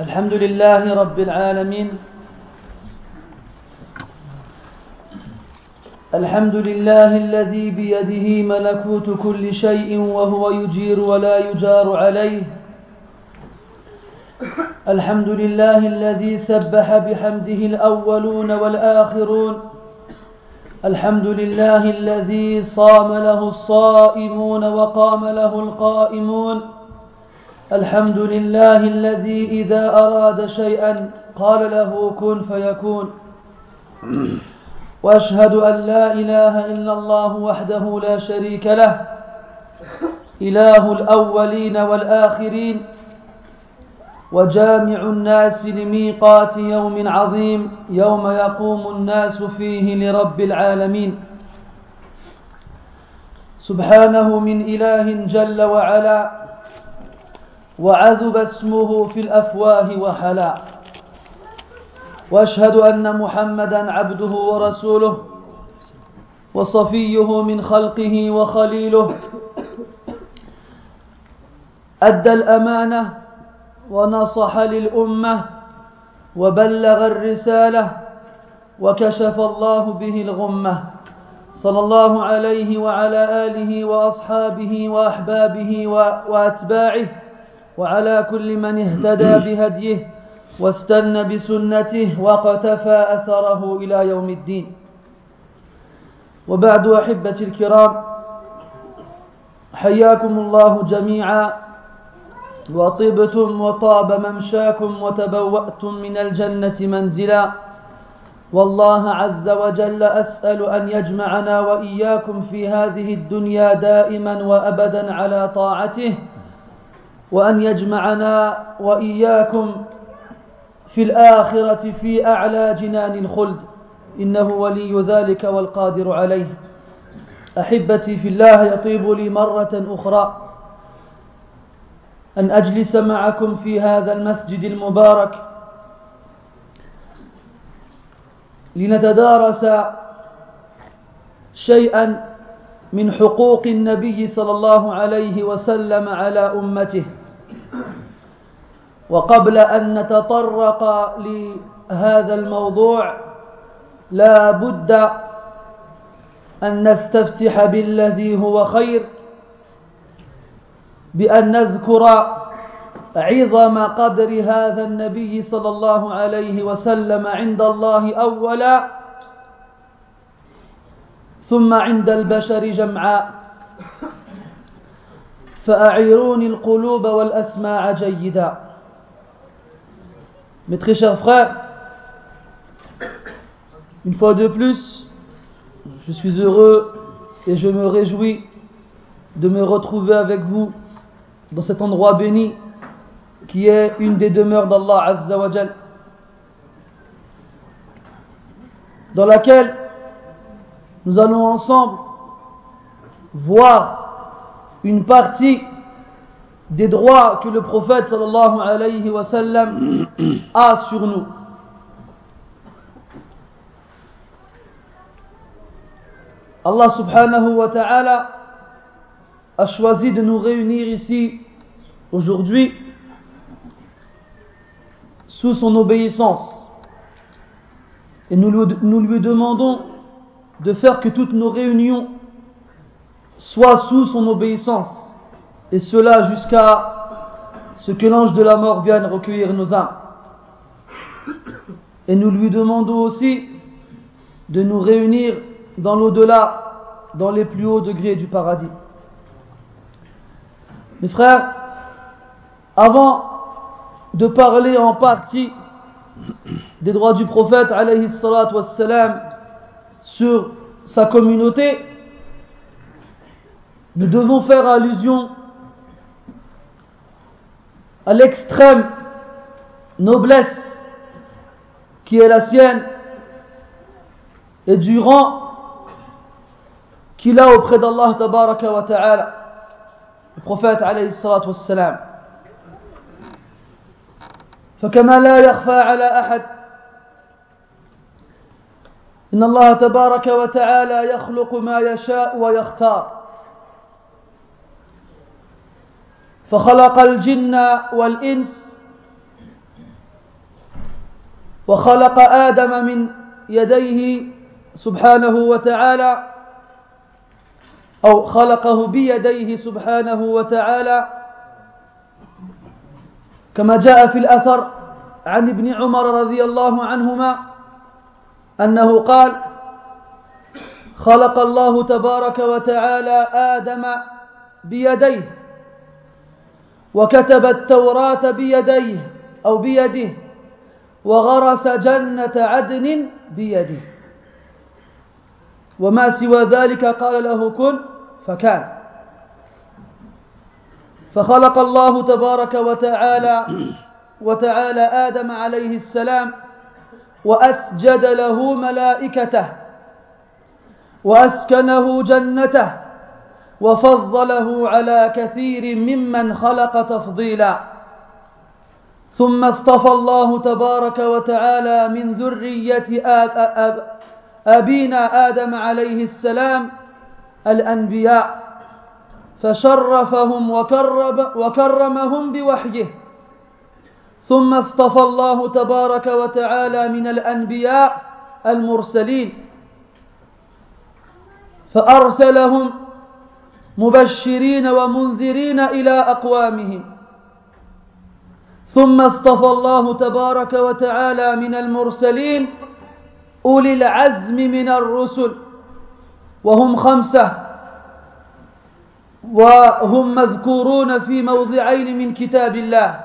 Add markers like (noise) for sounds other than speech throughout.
الحمد لله رب العالمين. الحمد لله الذي بيده ملكوت كل شيء وهو يجير ولا يجار عليه. الحمد لله الذي سبح بحمده الأولون والآخرون. الحمد لله الذي صام له الصائمون وقام له القائمون. الحمد لله الذي إذا أراد شيئا قال له كن فيكون. وأشهد أن لا إله إلا الله وحده لا شريك له. إله الأولين والآخرين. وجامع الناس لميقات يوم عظيم يوم يقوم الناس فيه لرب العالمين. سبحانه من إله جل وعلا وعذب اسمه في الأفواه وحلا. وأشهد أن محمدا عبده ورسوله وصفيه من خلقه وخليله. أدى الأمانة ونصح للأمة وبلغ الرسالة وكشف الله به الغمة. صلى الله عليه وعلى آله وأصحابه وأحبابه وأتباعه وعلى كل من اهتدى (clears throat) بهديه واستنى بسنته واقتفى أثره إلى يوم الدين. وبعد أحبتي الكرام حياكم الله جميعا. وطبتم وطاب ممشاكم وتبوأتم من الجنة منزلا. والله عز وجل أسأل أن يجمعنا وإياكم في هذه الدنيا دائما وأبدا على طاعته وأن يجمعنا وإياكم في الآخرة في أعلى جنان الخلد. إنه ولي ذلك والقادر عليه. أحبتي في الله يطيب لي مرة أخرى. أن أجلس معكم في هذا المسجد المبارك لنتدارس شيئا من حقوق النبي صلى الله عليه وسلم على أمته. وقبل أن نتطرق لهذا الموضوع لا بد أن نستفتح بالذي هو خير. بأن نذكر عظم قدر هذا النبي صلى الله عليه وسلم عند الله أولا ثم عند البشر جمعاء فأعيروني القلوب والأسماع جيدا. Mes très une fois de plus, je suis heureux et je me réjouis de me retrouver avec vous dans cet endroit béni qui est une des demeures d'Allah Azza wa Jal, dans laquelle nous allons ensemble voir une partie des droits que le prophète a sur nous. Allah subhanahu wa ta'ala a choisi de nous réunir ici aujourd'hui sous son obéissance. Et nous lui, demandons de faire que toutes nos réunions soient sous son obéissance. Et cela jusqu'à ce que l'ange de la mort vienne recueillir nos âmes. Et nous lui demandons aussi de nous réunir dans l'au-delà, dans les plus hauts degrés du paradis. Mes frères, avant de parler en partie des droits du prophète alayhi sur sa communauté, nous devons faire allusion à l'extrême noblesse qui est la sienne et du rang qu'il a auprès d'Allah ta'ala le prophète عليه الصلاة والسلام. فكما لا يخفى على أحد إن الله تبارك وتعالى يخلق ما يشاء ويختار. فخلق الجن والإنس وخلق آدم من يديه سبحانه وتعالى أو خلقه بيديه سبحانه وتعالى كما جاء في الأثر عن ابن عمر رضي الله عنهما أنه قال خلق الله تبارك وتعالى آدم بيديه وكتب التوراة بيديه أو بيده وغرس جنة عدن بيده. وما سوى ذلك قال له كن فكان. فخلق الله تبارك وتعالى وتعالى آدم عليه السلام وأسجد له ملائكته وأسكنه جنته وفضله على كثير ممن خلق تفضيلا. ثم اصطفى الله تبارك وتعالى من ذرية آب آب أبينا آدم عليه السلام الأنبياء فشرفهم وكرب وكرمهم بوحيه. ثم اصطفى الله تبارك وتعالى من الأنبياء المرسلين. فأرسلهم مبشرين ومنذرين إلى أقوامهم. ثم اصطفى الله تبارك وتعالى من المرسلين أولي العزم من الرسل. وهم خمسة. وهم مذكورون في موضعين من كتاب الله.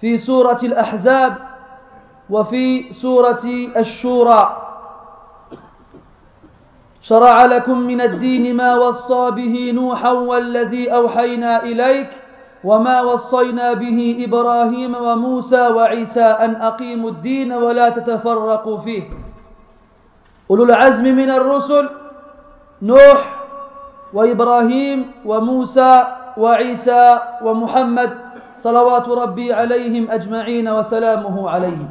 في سورة الأحزاب وفي سورة الشورى. شرع لكم من الدين ما وصى به نوحا والذي أوحينا إليك وما وصينا به إبراهيم وموسى وعيسى أن أقيموا الدين ولا تتفرقوا فيه. أولو العزم من الرسل نوح وإبراهيم وموسى وعيسى ومحمد صلوات ربي عليهم أجمعين وسلامه عليهم.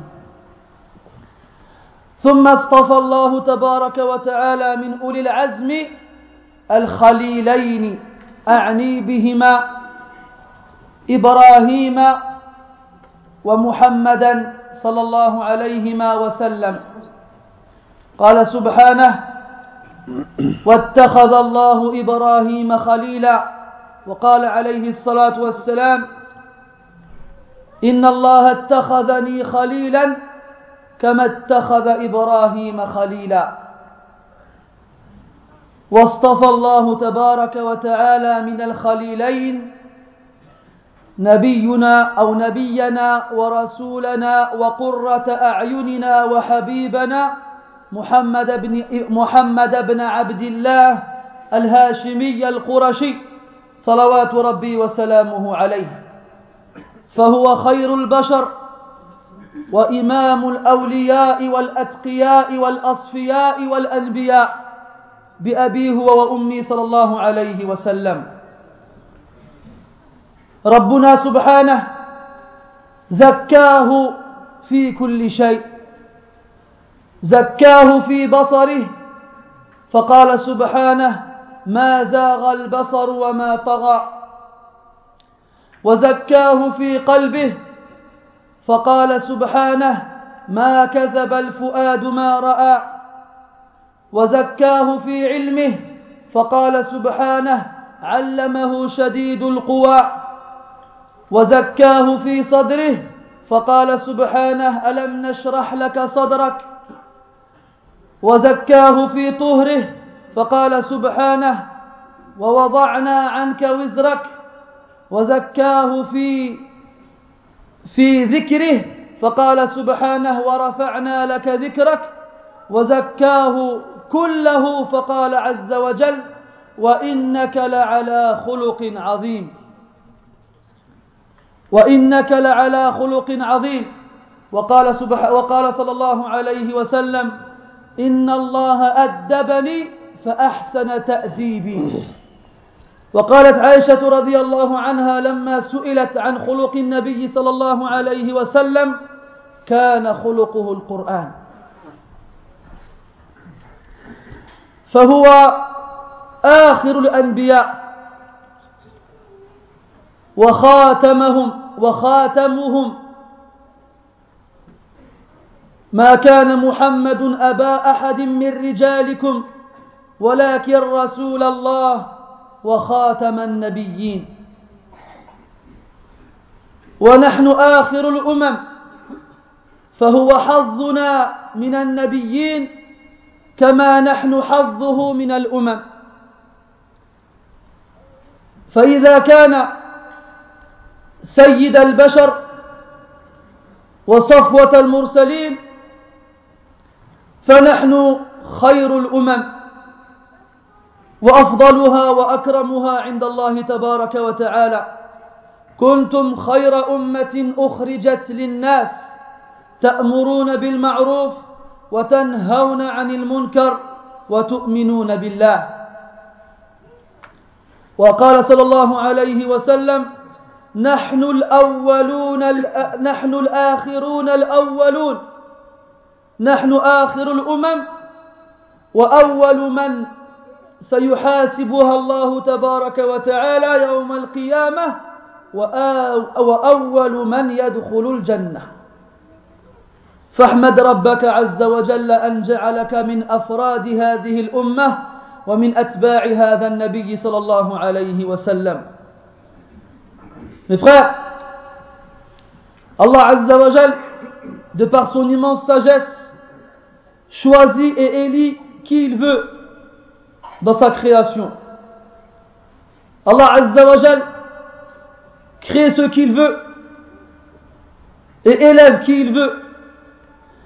ثم اصطفى الله تبارك وتعالى من أولي العزم الخليلين أعني بهما إبراهيم ومحمدا صلى الله عليهما وسلم. قال سبحانه واتخذ الله إبراهيم خليلا وقال عليه الصلاة والسلام إن الله اتخذني خليلا كما اتخذ إبراهيم خليلا. واصطفى الله تبارك وتعالى من الخليلين نبينا أو نبينا ورسولنا وقرة أعيننا وحبيبنا محمد بن محمد بن عبد الله الهاشمي القرشي صلوات ربي وسلامه عليه. فهو خير البشر وإمام الأولياء والأتقياء والأصفياء والأنبياء بأبيه وأمي صلى الله عليه وسلم. ربنا سبحانه زكاه في كل شيء. زكاه في بصره فقال سبحانه ما زاغ البصر وما طغى وزكاه في قلبه فقال سبحانه ما كذب الفؤاد ما رأى وزكاه في علمه فقال سبحانه علمه شديد القوى وزكاه في صدره فقال سبحانه ألم نشرح لك صدرك؟ وزكاه في طهره فقال سبحانه ووضعنا عنك وزرك وزكاه في في ذكره. فقال سبحانه ورفعنا لك ذكرك وزكاه كله. فقال عز وجل وإنك لعلى خلق عظيم. وإنك لعلى خلق عظيم. وقال سبح وقال صلى الله عليه وسلم إن الله أدبني فأحسن تأديبي. وقالت عائشة رضي الله عنها لما سئلت عن خلق النبي صلى الله عليه وسلم كان خلقه القرآن. فهو آخر الأنبياء وخاتمهم وخاتمهم ما كان محمد أبا أحد من رجالكم ولكن رسول الله وخاتم النبيين. ونحن آخر الأمم فهو حظنا من النبيين كما نحن حظه من الأمم. فإذا كان سيد البشر وصفوة المرسلين فنحن خير الأمم وأفضلها وأكرمها عند الله تبارك وتعالى. كنتم خير أمة أخرجت للناس تأمرون بالمعروف وتنهون عن المنكر وتؤمنون بالله. وقال صلى الله عليه وسلم نحن الأولون نحن الآخرون الأولون. نحن آخر الأمم وأول من سيحاسبها الله تبارك وتعالى يوم القيامة وأول من يدخل الجنة. فاحمد ربك عز وجل أن جعلك من أفراد هذه الأمة ومن أتباع هذا النبي صلى الله عليه وسلم. Mes Azza wa Jal, de par son immense sagesse, choisit et élit qui il veut dans sa création. Allah Azza wa Jal crée ce qu'il veut et élève qui il veut.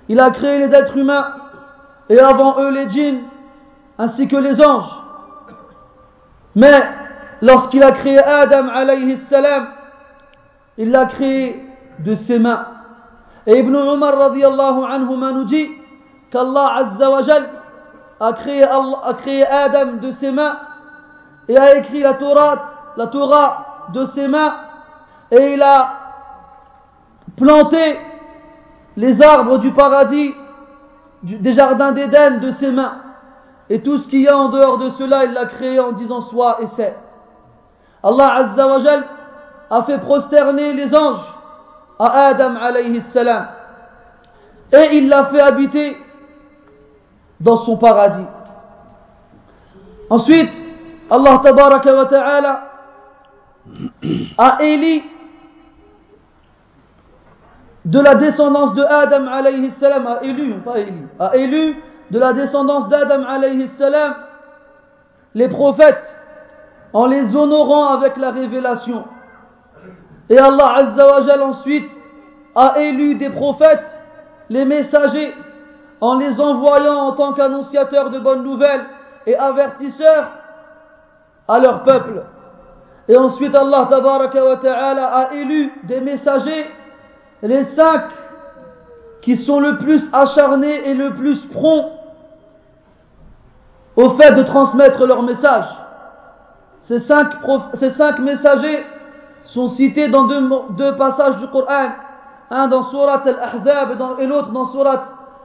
Il a créé les êtres humains et avant eux les djinns ainsi que les anges. Mais lorsqu'il a créé Adam alayhi salam, il l'a créé de ses mains. Et Ibn Umar radiallahu anhu nous dit qu'Allah azza wa jal a créé, a créé Adam de ses mains et a écrit la Torah, la Torah de ses mains et il a planté les arbres du paradis, des jardins d'Éden de ses mains. Et tout ce qu'il y a en dehors de cela, il l'a créé en disant soit et c'est. Allah Azza wa Jal a fait prosterner les anges à Adam alayhi salam. Et il l'a fait habiter dans son paradis. Ensuite, Allah ta'ala a éli de la descendance de Adam alayhi salam, a élu, élu, a élu de la descendance d'Adam alayhi salam les prophètes en les honorant avec la révélation. Et Allah Azza wa ensuite a élu des prophètes, les messagers, en les envoyant en tant qu'annonciateurs de bonnes nouvelles et avertisseurs à leur peuple. Et ensuite Allah Ta'ala a élu des messagers, les cinq qui sont le plus acharnés et le plus prompts au fait de transmettre leur message. Ces cinq, messagers sont cités dans deux, deux passages du Coran, un dans Surat Al-Ahzab et, l'autre dans Surat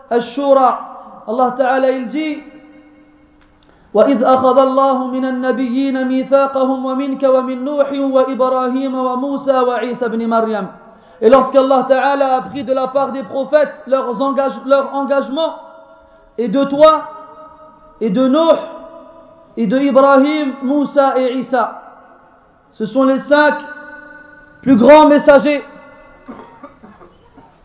Al-Shura. Allah Ta'ala il dit وإذ أخذ الله من النبيين ميثاقهم ومنك ومن نوح وإبراهيم وموسى وعيسى بن مريم Et lorsqu'Allah Ta'ala a pris de la part des prophètes leurs engage, leur engagement, et de toi, et de Nuh, et de Ibrahim, Moussa et Isa. Ce sont les cinq plus grands messagers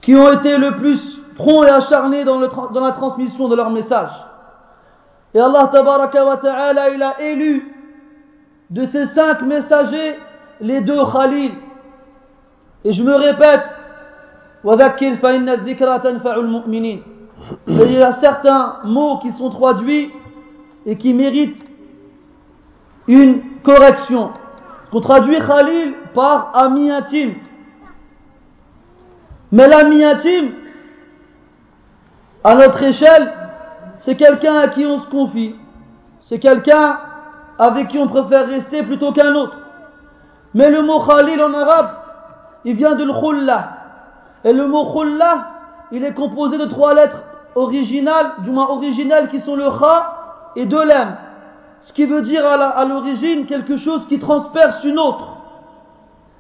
qui ont été le plus prompts et acharnés dans, la transmission de leur message. Et Allah ta'ala, a élu de ces cinq messagers les deux Khalil. Et je me répète, il y a certains mots qui sont traduits et qui méritent une correction. Qu'on traduit Khalil par ami intime. Mais l'ami intime, à notre échelle, c'est quelqu'un à qui on se confie. C'est quelqu'un avec qui on préfère rester plutôt qu'un autre. Mais le mot Khalil en arabe, il vient de l'khulla. Et le mot khulla, il est composé de trois lettres originales, du moins originales, qui sont le kha et de l'âme. Ce qui veut dire à l'origine quelque chose qui transperce une autre.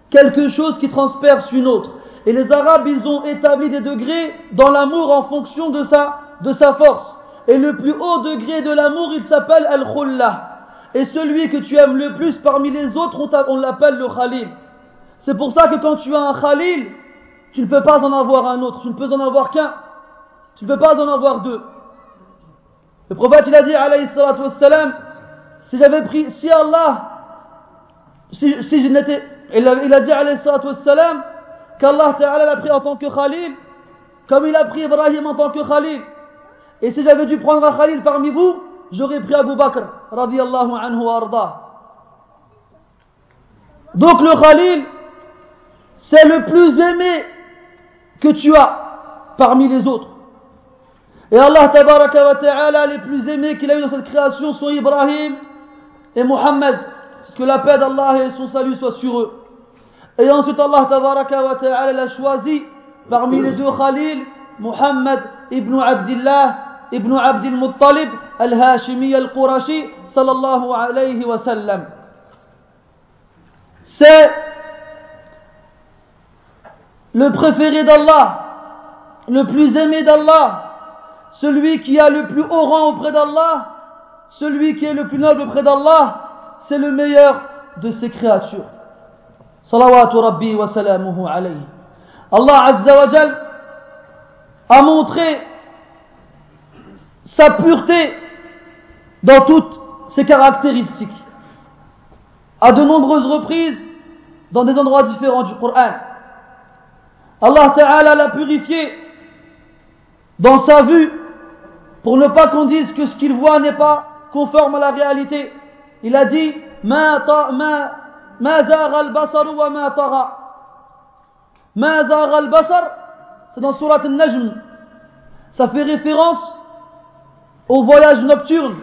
quelque chose qui transperce une autre. Et les Arabes, ils ont établi des degrés dans l'amour en fonction de sa, de sa force. Et le plus haut degré de l'amour, il s'appelle Al-Khullah. Et celui que tu aimes le plus parmi les autres, on, l'appelle le Khalil. C'est pour ça que quand tu as un Khalil, tu ne peux pas en avoir un autre, tu ne peux en avoir qu'un. Tu ne peux pas en avoir deux. Le prophète, il a dit, alayhi salatu wassalam, si j'avais pris, si Allah, si, si je n'étais, il il a dit, alayhi salatu wassalam, qu'Allah Ta'ala l'a pris en tant que Khalil, comme il a pris Ibrahim en tant que Khalil. Et si j'avais dû prendre un Khalil parmi vous, j'aurais pris Abu Bakr, radiallahu anhu arda. Donc le Khalil, c'est le plus aimé que tu as parmi les autres. Et Allah tabaraka wa ta'ala, les plus aimés qu'il a eu dans cette création sont Ibrahim et. Parce que la paix d'Allah et son salut soient sur eux. Et ensuite Allah tabaraka wa ta'ala l'a choisi parmi les deux Khalil, Muhammad ibn Abdullah ibn Abdul Muttalib al-Hashimi al-Qurashi sallallahu alayhi wa sallam. C'est le préféré d'Allah, le plus aimé d'Allah, celui qui a le plus haut rang auprès d'Allah, celui qui est le plus noble auprès d'Allah, c'est le meilleur de ses créatures. Rabbi wa salamuhu alayhi. Allah Azza wa a montré sa pureté dans toutes ses caractéristiques. À de nombreuses reprises, dans des endroits différents du Coran. Allah Ta'ala l'a purifié dans sa vue pour ne pas qu'on dise que ce qu'il voit n'est pas conforme à la réalité. Il a dit Ma al-basar wa ma tara. Ma al-basar, c'est dans Surat al-Najm. Ça fait référence au voyage nocturne.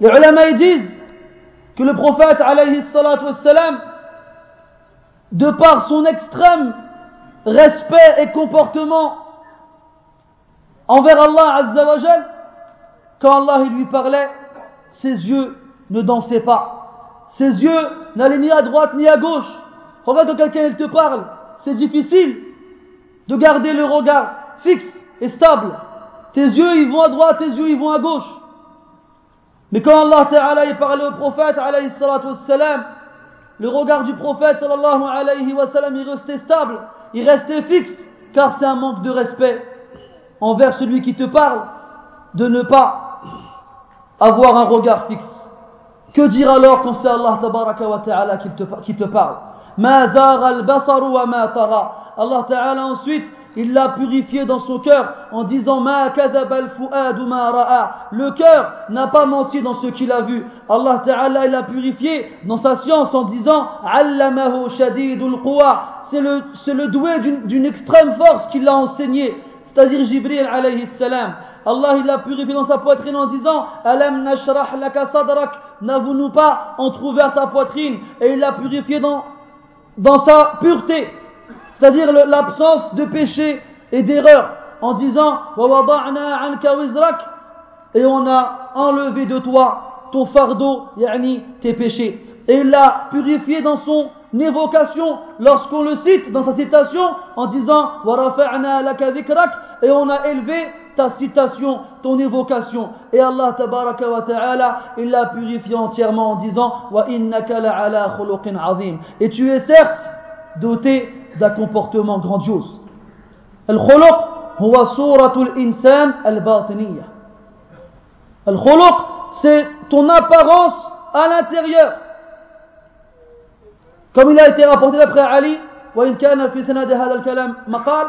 Les ulama disent que le prophète alayhi salatu wassalam, de par son extrême respect et comportement envers Allah Azza quand Allah lui parlait, ses yeux ne dansaient pas. Ses yeux n'allaient ni à droite ni à gauche. Regarde quand quelqu'un te parle, c'est difficile de garder le regard fixe et stable. Tes yeux ils vont à droite, tes yeux ils vont à gauche. Mais quand Allah parlait au prophète le regard du prophète sallallahu alayhi il restait stable, il restait fixe, car c'est un manque de respect envers celui qui te parle de ne pas avoir un regard fixe. Que dire alors quand c'est Allah wa ta'ala qui te, qui te parle? Allah ta'ala ensuite il l'a purifié dans son cœur en disant Ma Le cœur n'a pas menti dans ce qu'il a vu. Allah Ta'ala l'a purifié dans sa science en disant Allamahu shadidul C'est le, c'est le doué d'une extrême force qui l'a enseigné. C'est-à-dire Jibril alayhi salam. Allah il l'a purifié dans sa poitrine en disant Alam nashrah laka sadrak N'avons-nous pas entrouvert ta poitrine Et il l'a purifié dans, dans sa pureté c'est-à-dire l'absence de péché et d'erreur, en disant et on a enlevé de toi ton fardeau, yani tes péchés. Et il l'a purifié dans son évocation lorsqu'on le cite dans sa citation en disant et on a élevé ta citation, ton évocation. Et Allah tabaraka wa ta'ala, il l'a purifié entièrement en disant Et tu es certes doté d'un comportement grandiose. الخلق هو صورة الإنسان الباطنية. الخلق c'est ton apparence à l'intérieur. Comme il a été rapporté d'après Ali, وإن كان في سند هذا الكلام مقال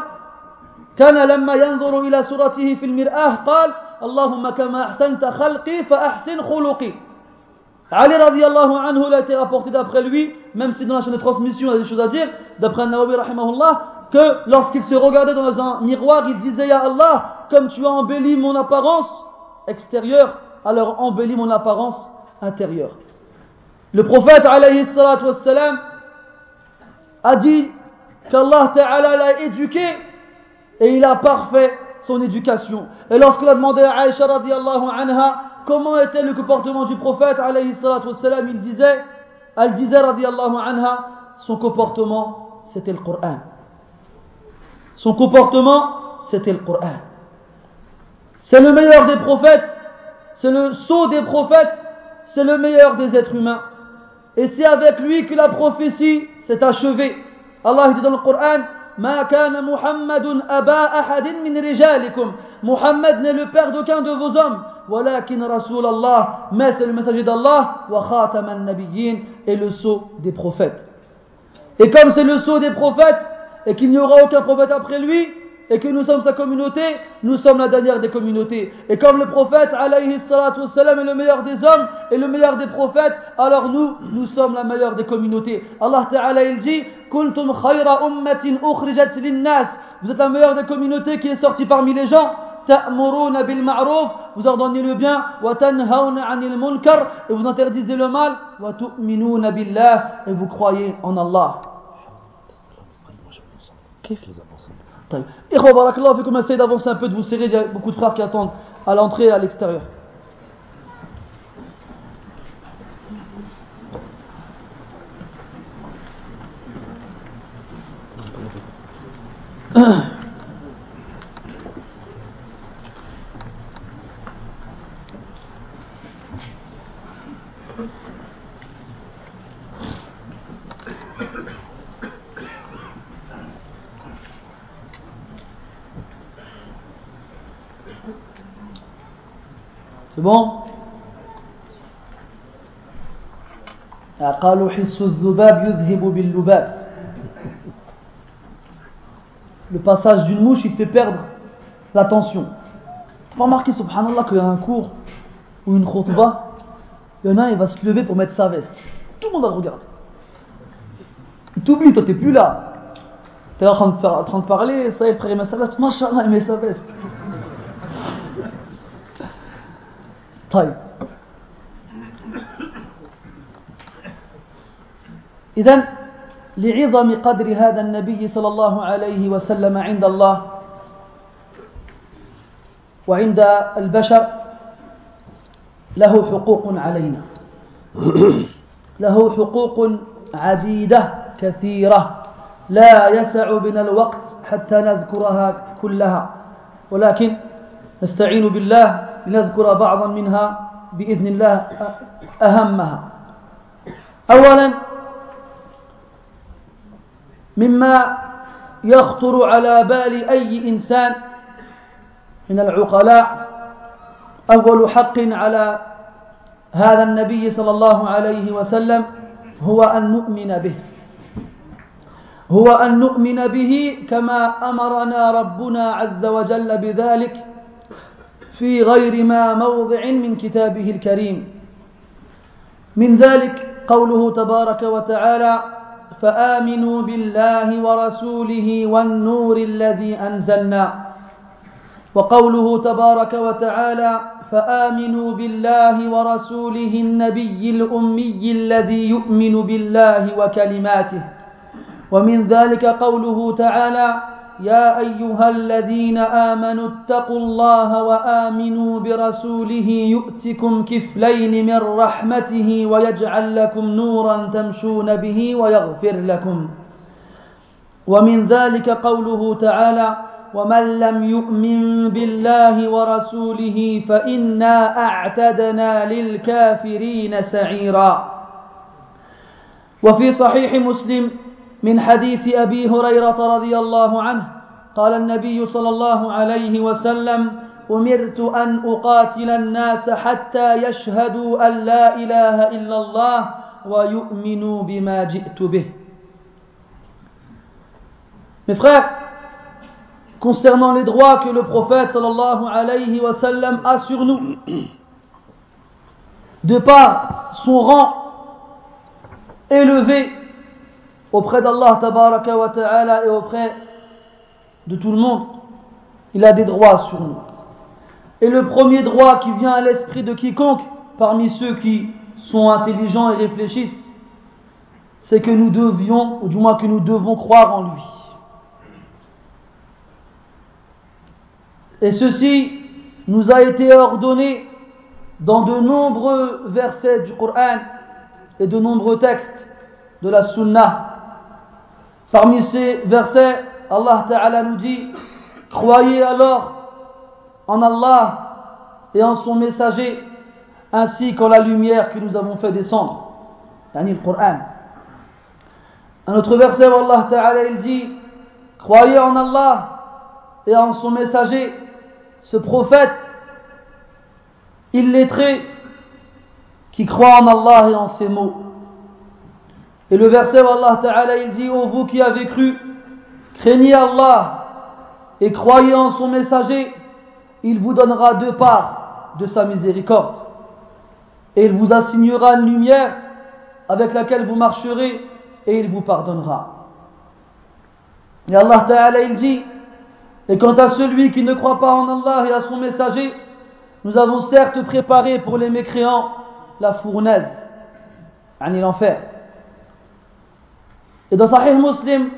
كان لما ينظر إلى صورته في المرآة قال اللهم كما أحسنت خلقي فأحسن خلقي Ali radiallahu anhu, il a été rapporté d'après lui, même si dans la chaîne de transmission il y a des choses à dire, d'après Nawawi rahimahullah, que lorsqu'il se regardait dans un miroir, il disait Ya Allah, comme tu as embelli mon apparence extérieure, alors embellis mon apparence intérieure. Le prophète alayhi salatu wassalam a dit qu'Allah ta'ala l'a éduqué et il a parfait son éducation. Et lorsqu'il a demandé à Aïcha radiallahu anha comment était le comportement du prophète alayhi wassalam, il disait elle disait radiallahu anha, son comportement, c'était le Coran. Son comportement, c'était le Coran. C'est le meilleur des prophètes, c'est le sceau des prophètes, c'est le meilleur des êtres humains. Et c'est avec lui que la prophétie s'est achevée. Allah dit dans le Coran, ما كان محمد أبا أحد من رجالكم Muhammad n'est le père d'aucun de vos hommes ولكن رسول الله mais c'est le messager d'Allah وخاتم النبيين et le sceau des prophètes et comme c'est le sceau des prophètes et qu'il n'y aura aucun prophète après lui et que nous sommes sa communauté, nous sommes la dernière des communautés. Et comme le prophète, alayhi salatu wassalam, est le meilleur des hommes et le meilleur des prophètes, alors nous, nous sommes la meilleure des communautés. Allah Ta'ala, il dit, kuntum khayra ummatin ukhrijat linnas. Vous êtes la meilleure des communautés qui est sortie parmi les gens. Ta'muruna bil ma'ruf, vous ordonnez le bien, wa tanhauna 'anil munkar, et vous interdisez le mal, wa tu'minuna billah, et vous croyez en Allah. Et barakallah, comme essayez d'avancer un peu, de vous serrer, il y a beaucoup de frères qui attendent à l'entrée et à l'extérieur. bon قالوا حس الذباب يذهب باللباب Le passage d'une mouche, il fait perdre l'attention. Tu pas remarqué, subhanallah, qu'il y a un cours ou une khutbah, il y en a un, il va se lever pour mettre sa veste. Tout le monde va le regarder. Il t'oublie, toi, t'es plus là. T'es en train de, faire, en train de parler, ça y est, le frère, il met sa veste. Masha'Allah, il met sa veste. طيب. إذا لعظم قدر هذا النبي صلى الله عليه وسلم عند الله وعند البشر له حقوق علينا. له حقوق عديدة كثيرة. لا يسع بنا الوقت حتى نذكرها كلها. ولكن نستعين بالله لنذكر بعضا منها بإذن الله أهمها. أولا مما يخطر على بال أي إنسان من العقلاء أول حق على هذا النبي صلى الله عليه وسلم هو أن نؤمن به. هو أن نؤمن به كما أمرنا ربنا عز وجل بذلك في غير ما موضع من كتابه الكريم. من ذلك قوله تبارك وتعالى فآمنوا بالله ورسوله والنور الذي أنزلنا وقوله تبارك وتعالى فآمنوا بالله ورسوله النبي الأمي الذي يؤمن بالله وكلماته ومن ذلك قوله تعالى يا أيها الذين آمنوا اتقوا الله وآمنوا برسوله يؤتكم كفلين من رحمته ويجعل لكم نورا تمشون به ويغفر لكم. ومن ذلك قوله تعالى ومن لم يؤمن بالله ورسوله فإنا أعتدنا للكافرين سعيرا. وفي صحيح مسلم من حديث أبي هريرة رضي الله عنه قال النبي صلى الله عليه وسلم أمرت أن أقاتل الناس حتى يشهدوا أن لا إله إلا الله ويؤمنوا بما جئت به. Mes frères, concernant les droits que le prophète sallallahu alayhi wa sallam a sur nous, de par son rang élevé auprès d'Allah ta'ala et auprès de tout le monde, il a des droits sur nous. Et le premier droit qui vient à l'esprit de quiconque, parmi ceux qui sont intelligents et réfléchissent, c'est que nous devions, ou du moins que nous devons croire en lui. Et ceci nous a été ordonné dans de nombreux versets du Coran et de nombreux textes de la Sunna. Parmi ces versets, Allah Ta'ala nous dit Croyez alors en Allah et en son messager, ainsi qu'en la lumière que nous avons fait descendre. Yani le Coran. Un autre verset Allah Ta'ala dit Croyez en Allah et en son messager, ce prophète illettré qui croit en Allah et en ses mots. Et le verset où Allah Ta'ala il dit Ô vous qui avez cru, craignez Allah et croyez en son messager, il vous donnera deux parts de sa miséricorde. Et il vous assignera une lumière avec laquelle vous marcherez et il vous pardonnera. Et Allah Ta'ala il dit Et quant à celui qui ne croit pas en Allah et à son messager, nous avons certes préparé pour les mécréants la fournaise, l'enfer. Et dans Sahih Muslim,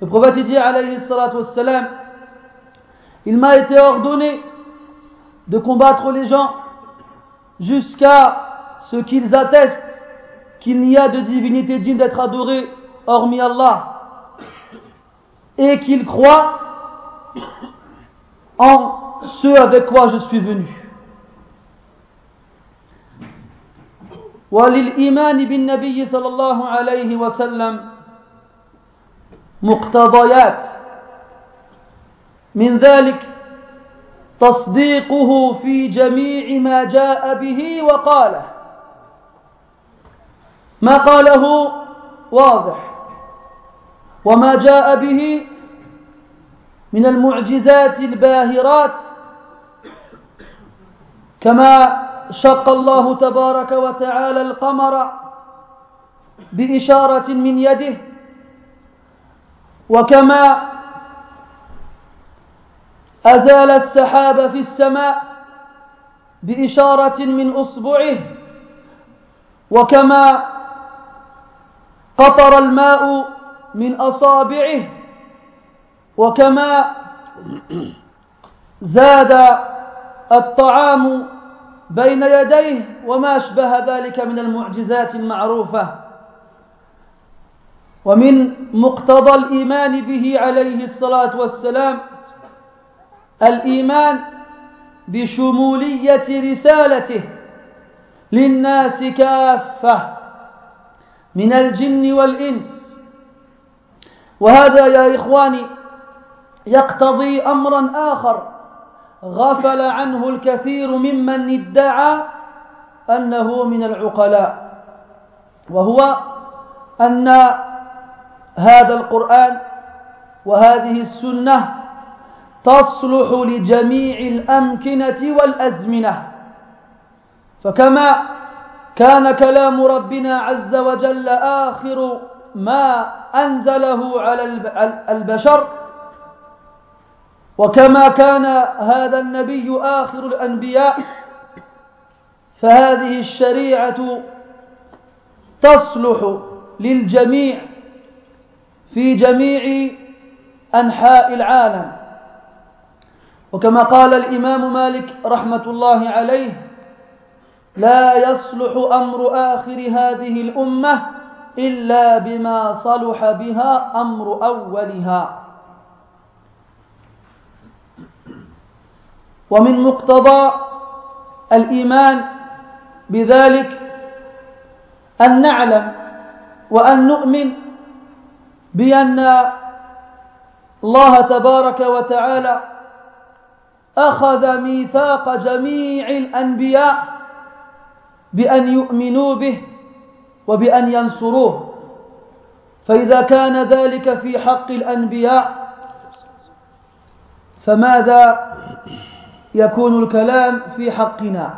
le prophète dit alayhi salatu wassalam, il m'a été ordonné de combattre les gens jusqu'à ce qu'ils attestent qu'il n'y a de divinité digne d'être adorée hormis Allah et qu'ils croient en ce avec quoi je suis venu. وللإيمان بالنبي صلى الله عليه وسلم مقتضيات. من ذلك تصديقه في جميع ما جاء به وقاله. ما قاله واضح. وما جاء به من المعجزات الباهرات. كما شق الله تبارك وتعالى القمر بإشارة من يده وكما أزال السحاب في السماء بإشارة من أصبعه وكما قطر الماء من أصابعه وكما زاد الطعام بين يديه وما أشبه ذلك من المعجزات المعروفة. ومن مقتضى الإيمان به عليه الصلاة والسلام الإيمان بشمولية رسالته للناس كافة من الجن والإنس. وهذا يا إخواني يقتضي أمرا آخر غفل عنه الكثير ممن ادعى أنه من العقلاء وهو أن هذا القرآن وهذه السنة تصلح لجميع الأمكنة والأزمنة. فكما كان كلام ربنا عز وجل آخر ما أنزله على البشر وكما كان هذا النبي آخر الأنبياء فهذه الشريعة تصلح للجميع في جميع أنحاء العالم. وكما قال الإمام مالك رحمة الله عليه لا يصلح أمر آخر هذه الأمة إلا بما صلح بها أمر أولها. ومن مقتضى الإيمان بذلك أن نعلم وأن نؤمن بأن الله تبارك وتعالى أخذ ميثاق جميع الأنبياء بأن يؤمنوا به وبأن ينصروه. فإذا كان ذلك في حق الأنبياء فماذا يكون الكلام في حقنا؟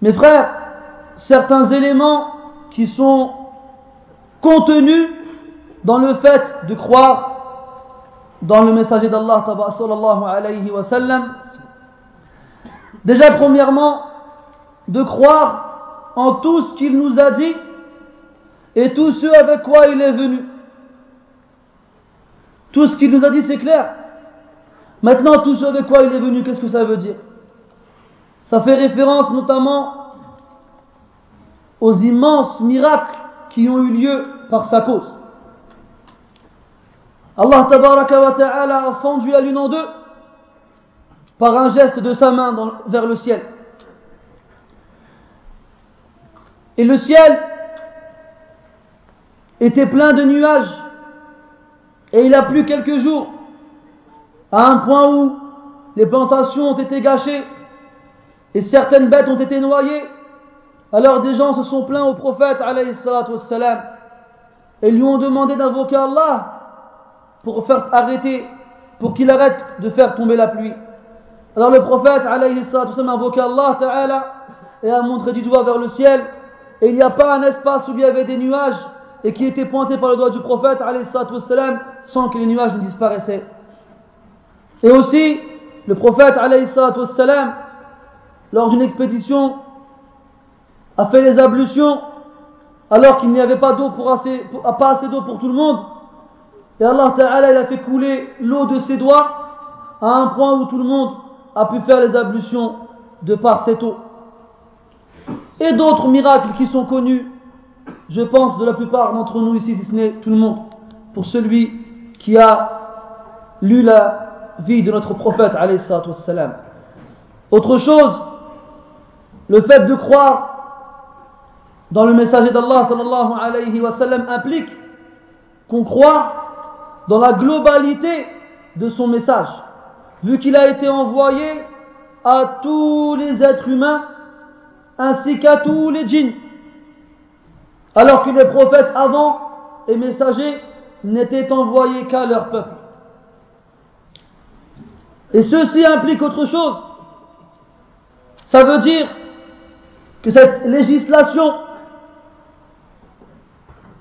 Mes frères, certains éléments qui sont contenus dans le fait de croire dans le messager d'Allah sallallahu alayhi wa sallam. Déjà, premièrement, de croire en tout ce qu'il nous a dit et tout ce avec quoi il est venu. Tout ce qu'il nous a dit, c'est clair. Maintenant, tout ce avec quoi il est venu, qu'est-ce que ça veut dire? Ça fait référence notamment aux immenses miracles qui ont eu lieu par sa cause. Allah a fendu la lune en deux par un geste de sa main vers le ciel. Et le ciel était plein de nuages et il a plu quelques jours à un point où les plantations ont été gâchées et certaines bêtes ont été noyées. Alors des gens se sont plaints au prophète wassalam, et lui ont demandé d'invoquer Allah pour faire arrêter, pour qu'il arrête de faire tomber la pluie. Alors le prophète wassalam, a invoqué Allah et a montré du doigt vers le ciel et il n'y a pas un espace où il y avait des nuages et qui étaient pointés par le doigt du prophète wassalam, sans que les nuages ne disparaissaient. Et aussi, le prophète wassalam, lors d'une expédition, a fait les ablutions alors qu'il n'y avait pas d'eau pour assez, pas assez d'eau pour tout le monde. Et Allah Ta'ala, a fait couler l'eau de ses doigts à un point où tout le monde a pu faire les ablutions de par cette eau. Et d'autres miracles qui sont connus, je pense, de la plupart d'entre nous ici, si ce n'est tout le monde, pour celui qui a lu la vie de notre prophète, wassalam. Autre chose, le fait de croire dans le messager d'Allah sallallahu alayhi wa implique qu'on croit dans la globalité de son message, vu qu'il a été envoyé à tous les êtres humains ainsi qu'à tous les djinns, alors que les prophètes avant et messagers n'étaient envoyés qu'à leur peuple. Et ceci implique autre chose. Ça veut dire que cette législation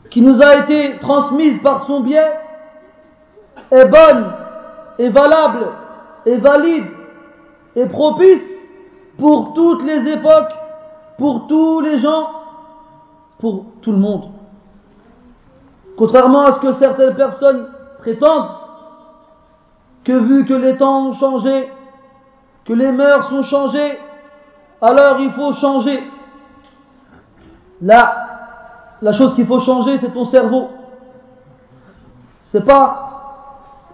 qui nous a été transmise par son biais est bonne, est valable, est valide, est propice pour toutes les époques, pour tous les gens, pour tout le monde. Contrairement à ce que certaines personnes prétendent, que vu que les temps ont changé, que les mœurs sont changées, alors il faut changer. Là, la chose qu'il faut changer, c'est ton cerveau. C'est pas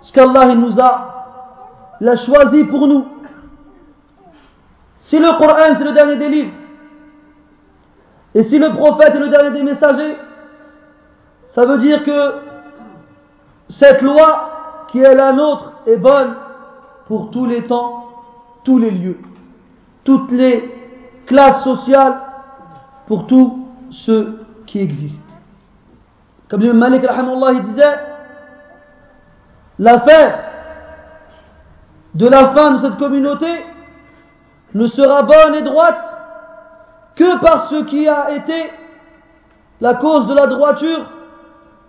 ce qu'Allah nous a, l'a choisi pour nous. Si le Coran c'est le dernier des livres, et si le prophète est le dernier des messagers, ça veut dire que cette loi qui est la nôtre est bonne pour tous les temps, tous les lieux, toutes les classes sociales, pour tous ceux qui. Comme le Malik il disait, l'affaire de la fin de cette communauté ne sera bonne et droite que par ce qui a été la cause de la droiture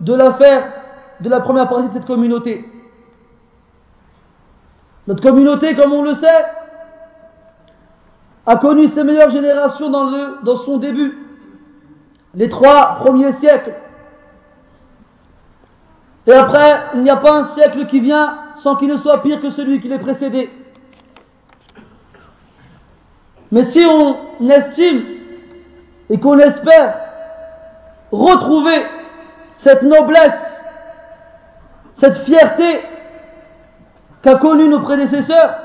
de l'affaire de la première partie de cette communauté. Notre communauté, comme on le sait, a connu ses meilleures générations dans son début, les trois premiers siècles. Et après, il n'y a pas un siècle qui vient sans qu'il ne soit pire que celui qui l'ait précédé. Mais si on estime et qu'on espère retrouver cette noblesse, cette fierté qu'a connu nos prédécesseurs,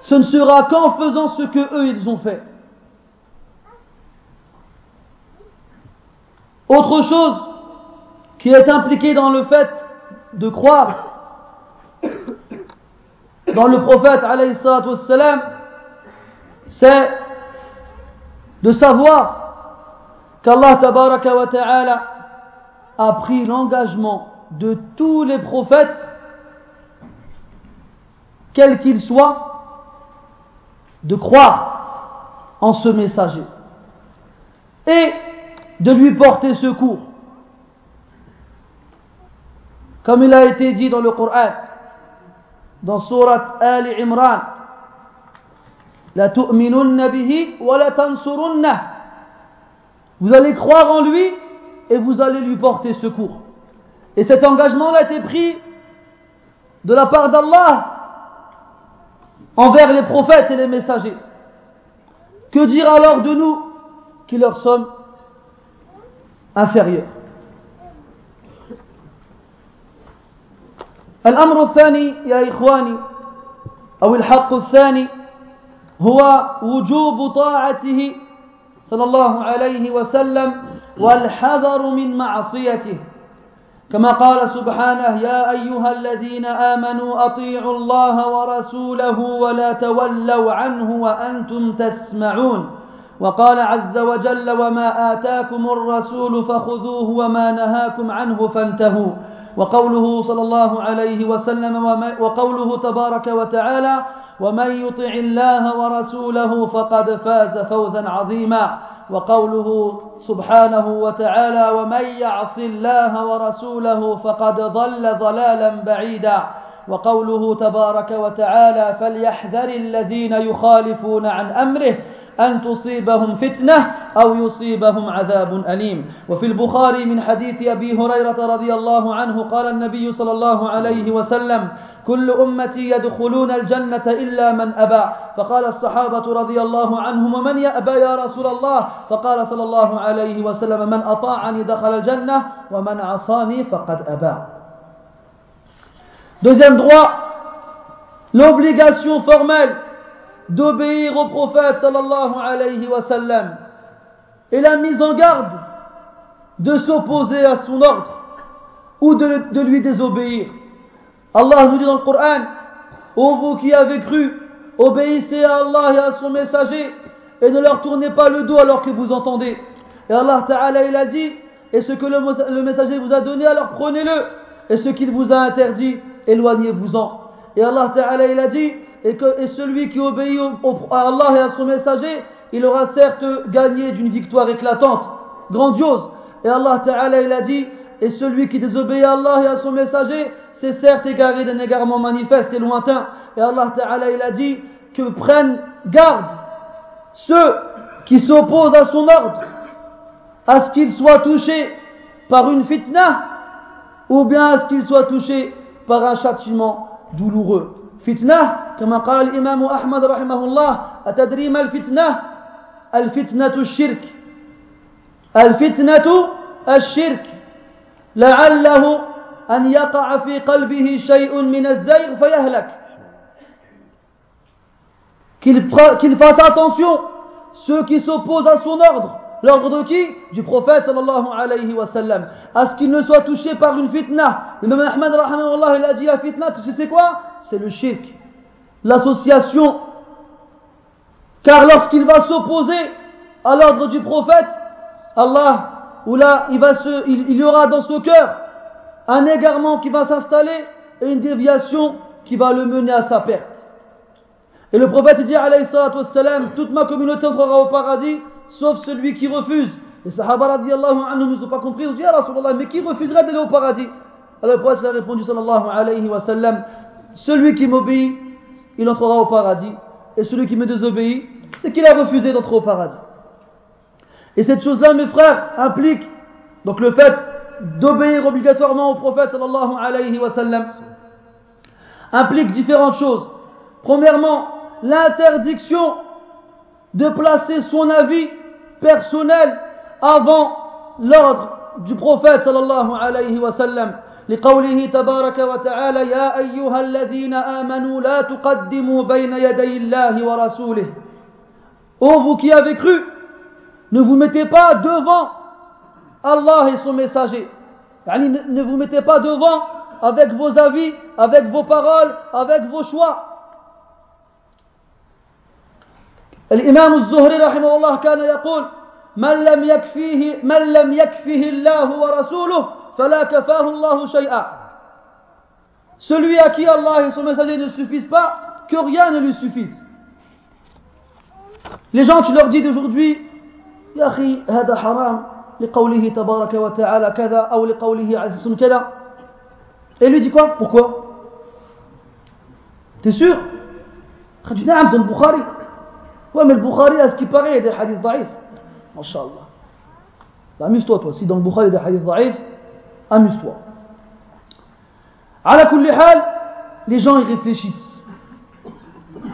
ce ne sera qu'en faisant ce que eux ils ont fait. Autre chose qui est impliquée dans le fait de croire dans le prophète c'est de savoir qu'Allah ta'ala a pris l'engagement de tous les prophètes quel qu'il soit, de croire en ce messager. Et de lui porter secours. Comme il a été dit dans le Coran, dans Surat Ali Imran, La bihi wa la Vous allez croire en lui et vous allez lui porter secours. Et cet engagement a été pris de la part d'Allah envers les prophètes et les messagers. Que dire alors de nous qui leur sommes inférieur. الأمر الثاني يا إخواني أو الحق الثاني هو وجوب طاعته صلى الله عليه وسلم والحذر من معصيته كما قال سبحانه يا أيها الذين آمنوا أطيعوا الله ورسوله ولا تولوا عنه وأنتم تسمعون وقال عز وجل وما آتاكم الرسول فخذوه وما نهاكم عنه فانتهوا. وقوله صلى الله عليه وسلم وقوله تبارك وتعالى ومن يطع الله ورسوله فقد فاز فوزا عظيما. وقوله سبحانه وتعالى ومن يعص الله ورسوله فقد ضل ضلالا بعيدا. وقوله تبارك وتعالى فليحذر الذين يخالفون عن أمره أن تصيبهم فتنة أو يصيبهم عذاب أليم. وفي البخاري من حديث أبي هريرة رضي الله عنه قال النبي صلى الله عليه وسلم كل أمتي يدخلون الجنة إلا من أبى. فقال الصحابة رضي الله عنهم ومن يأبى يا رسول الله؟ فقال صلى الله عليه وسلم من أطاعني دخل الجنة ومن عصاني فقد أبى. Deuxième droit, l'obligation formelle. D'obéir au prophète sallallahu alayhi wa sallam et la mise en garde de s'opposer à son ordre ou de, de, lui désobéir. Allah nous dit dans le Coran Ô vous qui avez cru, obéissez à Allah et à son messager et ne leur tournez pas le dos alors que vous entendez. Et Allah Ta'ala il a dit Et ce que le, le messager vous a donné, alors prenez-le. Et ce qu'il vous a interdit, éloignez-vous-en. Et Allah Ta'ala il a dit et, celui qui obéit à Allah et à son messager, il aura certes gagné d'une victoire éclatante, grandiose. Et Allah Ta'ala il a dit, et celui qui désobéit à Allah et à son messager, c'est certes égaré d'un égarement manifeste et lointain. Et Allah Ta'ala il a dit que prennent garde ceux qui s'opposent à son ordre, à ce qu'ils soient touchés par une fitna, ou bien à ce qu'ils soient touchés par un châtiment douloureux. فتنة كما قال الإمام أحمد رحمه الله أتدري ما الفتنة؟ الفتنة الشرك. الفتنة الشرك. لعله أن يقع في قلبه شيء من الزيغ فيهلك. Qu'il qu fasse attention. Ceux qui s'opposent à son ordre. L'ordre de qui? Du prophète sallallahu alayhi wa sallam. À ce qu'il ne soit touché par une fitna l'imam Ahmad rahimahullah il a dit la fitna tu sais c'est quoi? C'est le shirk, l'association. Car lorsqu'il va s'opposer à l'ordre du prophète, Allah, ou là, il, va se, il, y aura dans son cœur un égarement qui va s'installer et une déviation qui va le mener à sa perte. Et le prophète dit, alayhi salatu toute ma communauté entrera au paradis, sauf celui qui refuse. Les sahaba radiallahu anhum ne ont pas compris, ils ont dit, mais qui refuserait d'aller au paradis? Alors le prophète a répondu, sallallahu alayhi wa sallam, celui qui m'obéit, il entrera au paradis. Et celui qui me désobéit, c'est qu'il a refusé d'entrer au paradis. Et cette chose-là, mes frères, implique donc le fait d'obéir obligatoirement au prophète sallallahu alayhi wa sallam implique différentes choses. Premièrement, l'interdiction de placer son avis personnel avant l'ordre du prophète sallallahu alayhi wa sallam. لقوله تبارك وتعالى يا أيها الذين آمنوا لا تقدموا بين يدي الله ورسوله Ô vous qui avez cru, ne vous mettez pas devant Allah et son messager. Ne vous mettez pas devant avec vos avis, avec vos paroles, avec vos choix. الإمام الزهري رحمه الله كان يقول من لم يكفيه من لم يكفه الله ورسوله فلا كفاه الله شيئا Celui à qui Allah et son messager ne suffisent pas, que rien ne lui suffise. Les gens, tu leur dis d'aujourd'hui, يا أخي هذا حرام لقوله تبارك وتعالى كذا أو لقوله عز وجل كذا. Et lui dit quoi Pourquoi T'es sûr Tu dis, نعم, c'est le Bukhari. Ouais, mais le Bukhari, à ce qui paraît, il y a des hadiths daïfs. Masha'Allah. Amuse-toi, toi. Si dans le Bukhari, des hadiths daïfs, amuse-toi. À la hal, les gens y réfléchissent.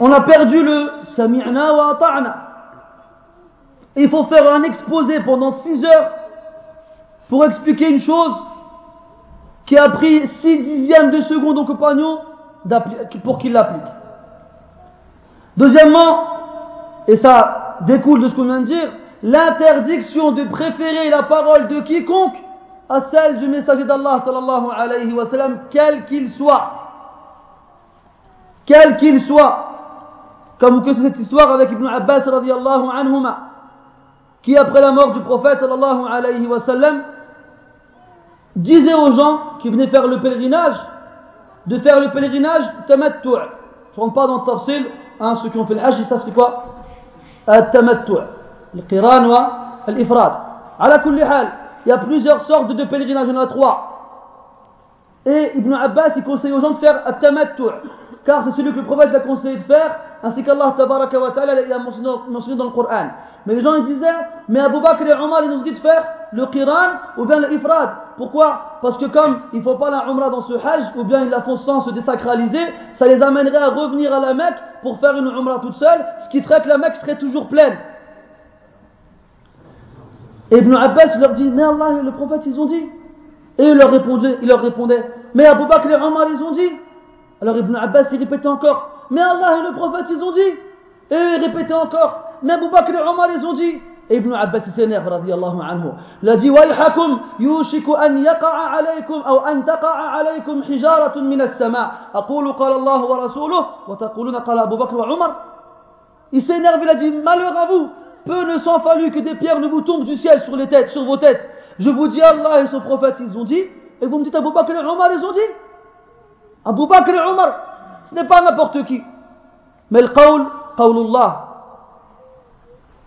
On a perdu le sami'na wa ata'na. Il faut faire un exposé pendant 6 heures pour expliquer une chose qui a pris 6 dixièmes de seconde au compagnon pour qu'il l'applique. Deuxièmement, et ça découle de ce qu'on vient de dire, l'interdiction de préférer la parole de quiconque à celle du messager d'Allah sallallahu alayhi wa quel qu'il soit. Quel qu'il soit. Comme que c'est cette histoire avec Ibn Abbas radiallahu anhuma, qui après la mort du prophète sallallahu alayhi wa disait aux gens qui venaient faire le pèlerinage, de faire le pèlerinage tamattu'. Je ne rentre pas dans le tafsil, hein, ceux qui ont fait le hajj, ils savent c'est quoi? Tamattu'. Wa l'ifrad. Ala kulli hal, il y a plusieurs sortes de pèlerinage, il y en a trois. Et Ibn Abbas, il conseille aux gens de faire tamattu', car c'est celui que le prophète a conseillé de faire, ainsi qu'Allah tabaraka wa ta'ala l'a mentionné dans le Coran. Mais les gens ils disaient, mais Abu Bakr et Omar ils nous dit de faire le Qiran ou bien le Ifrad. Pourquoi? Parce que comme il ne faut pas la Umrah dans ce Hajj, ou bien ils la font sans se désacraliser, ça les amènerait à revenir à la Mecque pour faire une Umrah toute seule, ce qui ferait que la Mecque serait toujours pleine. Et Ibn Abbas leur dit, mais Allah et le prophète ils ont dit. Et il leur répondait, il leur répondait mais Abu Bakr et Omar ils ont dit. Alors Ibn Abbas il répétait encore, mais Allah et le prophète ils ont dit. Et il répétait encore, mais Abu Bakr et Omar ils ont dit. Et Ibn Abbas s'énerve radiallahu anhu. Il a dit, ويحكم يوشك أن يقع عليكم أو أن تقع عليكم حجارة من السماء أقول قال الله ورسوله وتقولون قال أبو بكر وعمر Il s'énerve, il a dit, malheur à vous, peu ne s'en fallut que des pierres ne vous tombent du ciel sur les têtes, sur vos têtes. Je vous dis Allah et son prophète, ils ont dit, et vous me dites Abou Bakr et Omar, ils ont dit. Abou Bakr et Omar, ce n'est pas n'importe qui. Mais le qawl, qawlullah,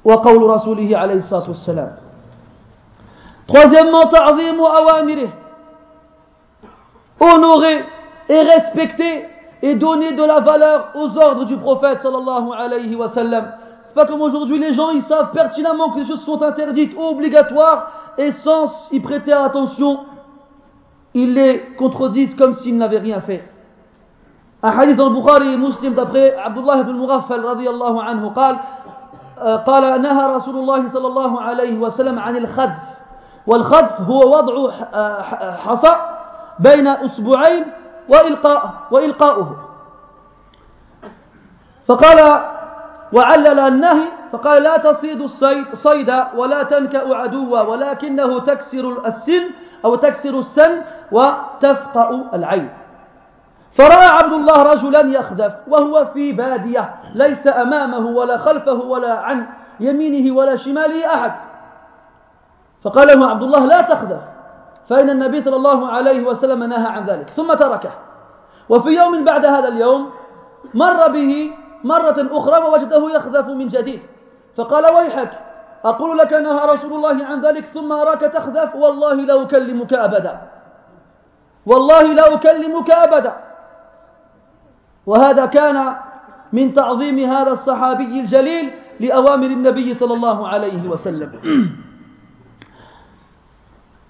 wa qawlu rasulihi alayhi salatu wassalam. Troisièmement, ta'zim wa awamirih. Honorer et respecter et donner de la valeur aux ordres du prophète sallallahu alayhi wa. C'est pas comme aujourd'hui, les gens, ils savent pertinemment que les choses sont interdites ou obligatoires et sans y prêter attention, ils les contredisent comme s'ils n'avaient rien fait. Un hadith dans le Bukhari et Muslim d'après Abdullah ibn Mughaffal radiyallahu anhu قال قال نهى رسول الله صلى الله عليه وسلم عن الخذف والخذف هو وضع حصى بين أسبوعين وإلقاء وإلقاؤه فقال وعلل النهي فقال لا تصيد الصيد صيدا ولا تنكأ عدوا ولكنه تكسر السن أو تكسر السن وتفقأ العين. فرأى عبد الله رجلا يخذف وهو في بادية ليس أمامه ولا خلفه ولا عن يمينه ولا شماله أحد. فقال له عبد الله لا تخذف فإن النبي صلى الله عليه وسلم نهى عن ذلك ثم تركه. وفي يوم بعد هذا اليوم مر به مرة أخرى ووجده يخذف من جديد. فقال ويحك أقول لك نهى رسول الله عن ذلك ثم أراك تخذف والله لا أكلمك أبدا. والله لا أكلمك أبدا. وهذا كان من تعظيم هذا الصحابي الجليل لأوامر النبي صلى الله عليه وسلم.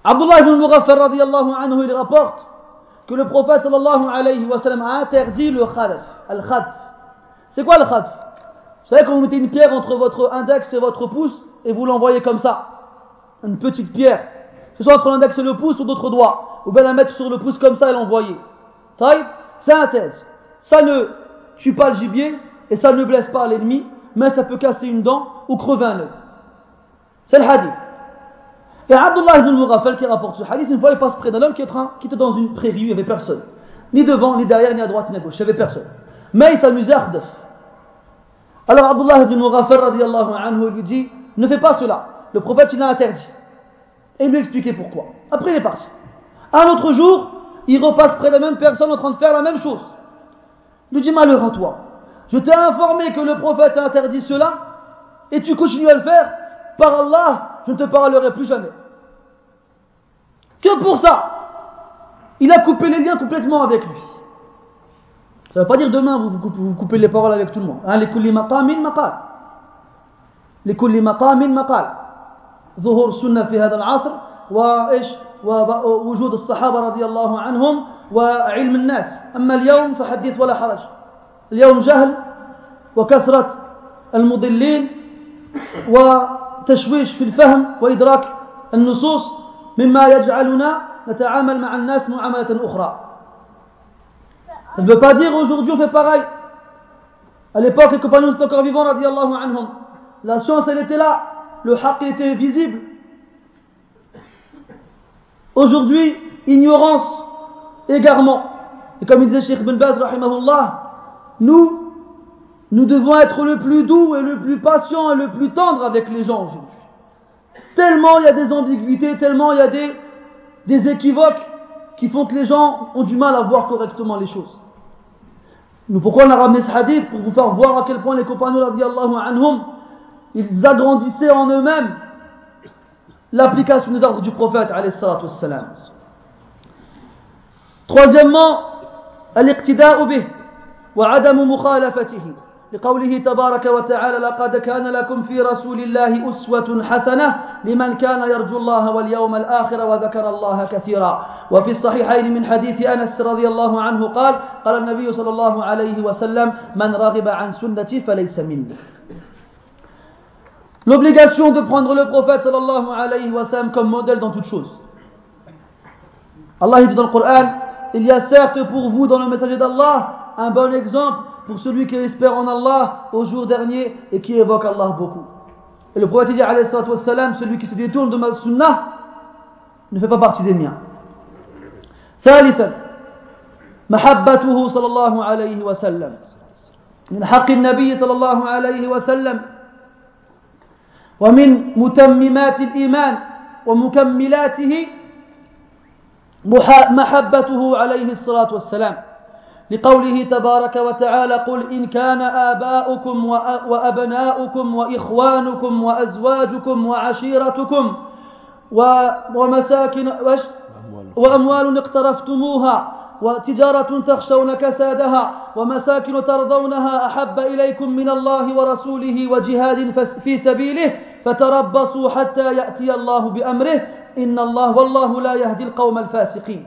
Abdullah ibn Mughaffar radiallahu anhu il rapporte que le prophète sallallahu alayhi wa sallam a interdit le khadf. C'est quoi le khadf Vous savez quand vous mettez une pierre entre votre index et votre pouce et vous l'envoyez comme ça, une petite pierre, que ce soit entre l'index et le pouce ou d'autres doigts, ou bien la mettre sur le pouce comme ça et l'envoyer. Test. Ça ne tue pas le gibier et ça ne blesse pas l'ennemi, mais ça peut casser une dent ou crever un œil. C'est le hadith. Et Abdullah ibn Mughaffal qui rapporte ce hadith, une fois il passe près d'un homme qui, était dans une prairie, il n'y avait personne. Ni devant, ni derrière, ni à droite, ni à gauche, il n'y avait personne. Mais il s'amusait à Khdaf. Alors Abdullah ibn Mughaffal radiallahu anhu lui dit, ne fais pas cela. Le prophète il l'a interdit. Et il lui expliquait pourquoi. Après il est parti. Un autre jour, il repasse près de la même personne en train de faire la même chose. Il lui dit malheur à toi. Je t'ai informé que le prophète a interdit cela et tu continues à le faire. Par Allah, je ne te parlerai plus jamais. Que pour ça, il a coupé les liens complètement avec lui. Ça ne veut pas dire demain vous, vous, coupez les paroles avec tout le monde. Hein, les kulli maqamin maqal. Les kulli maqamin maqal. ظهور السنة في هذا العصر وإيش ووجود الصحابة رضي الله عنهم وعلم الناس أما اليوم فحديث ولا حرج اليوم جهل وكثرة المضلين وتشويش في الفهم وإدراك النصوص مما يجعلنا نتعامل مع الناس معاملة أخرى Ça ne veut pas dire aujourd'hui on fait pareil. À l'époque, les compagnons étaient encore vivants, radiallahu anhum. La science, elle était là. Le haqq était visible. Aujourd'hui, ignorance, égarement. Et comme il disait Sheikh Ben Baz, rahimahullah, nous, nous devons être le plus doux et le plus patient et le plus tendre avec les gens aujourd'hui. Tellement il y a des ambiguïtés, tellement il y a des, des équivoques qui font que les gens ont du mal à voir correctement les choses. Mais pourquoi on a ramené ce hadith Pour vous faire voir à quel point les compagnons, radiallahu anhum, ils agrandissaient en eux-mêmes l'application des ordres du prophète, alayhi salatu. Troisièmement, al-iqtida'u bih wa adamu. لقوله تبارك وتعالى لقد كان لكم في رسول الله أسوة حسنة لمن كان يرجو الله واليوم الآخر وذكر الله كثيرا وفي الصحيحين من حديث أنس رضي الله عنه قال قال النبي صلى الله عليه وسلم من رغب عن سنتي فليس مني L'obligation de prendre le prophète sallallahu alayhi wa sallam comme modèle dans toute chose. Allah dit dans le Coran, il y a certes pour vous dans le messager d'Allah un bon exemple pour celui qui espère en Allah au jour dernier et qui évoque Allah beaucoup. Et le prophète dit alayhi wa sallam, celui qui se détourne de ma sunnah ne fait pas partie des miens. ثالثا محبته صلى الله عليه وسلم من حق النبي صلى الله عليه وسلم ومن متممات الإيمان ومكملاته محبته عليه الصلاة والسلام لقوله تبارك وتعالى قل إن كان آباؤكم وأبناؤكم وإخوانكم وأزواجكم وعشيرتكم ومساكن وأموال. اقترفتموها وتجارة تخشون كسادها ومساكن ترضونها أحب إليكم من الله ورسوله وجهاد في سبيله فتربصوا حتى يأتي الله بأمره إن الله والله لا يهدي القوم الفاسقين.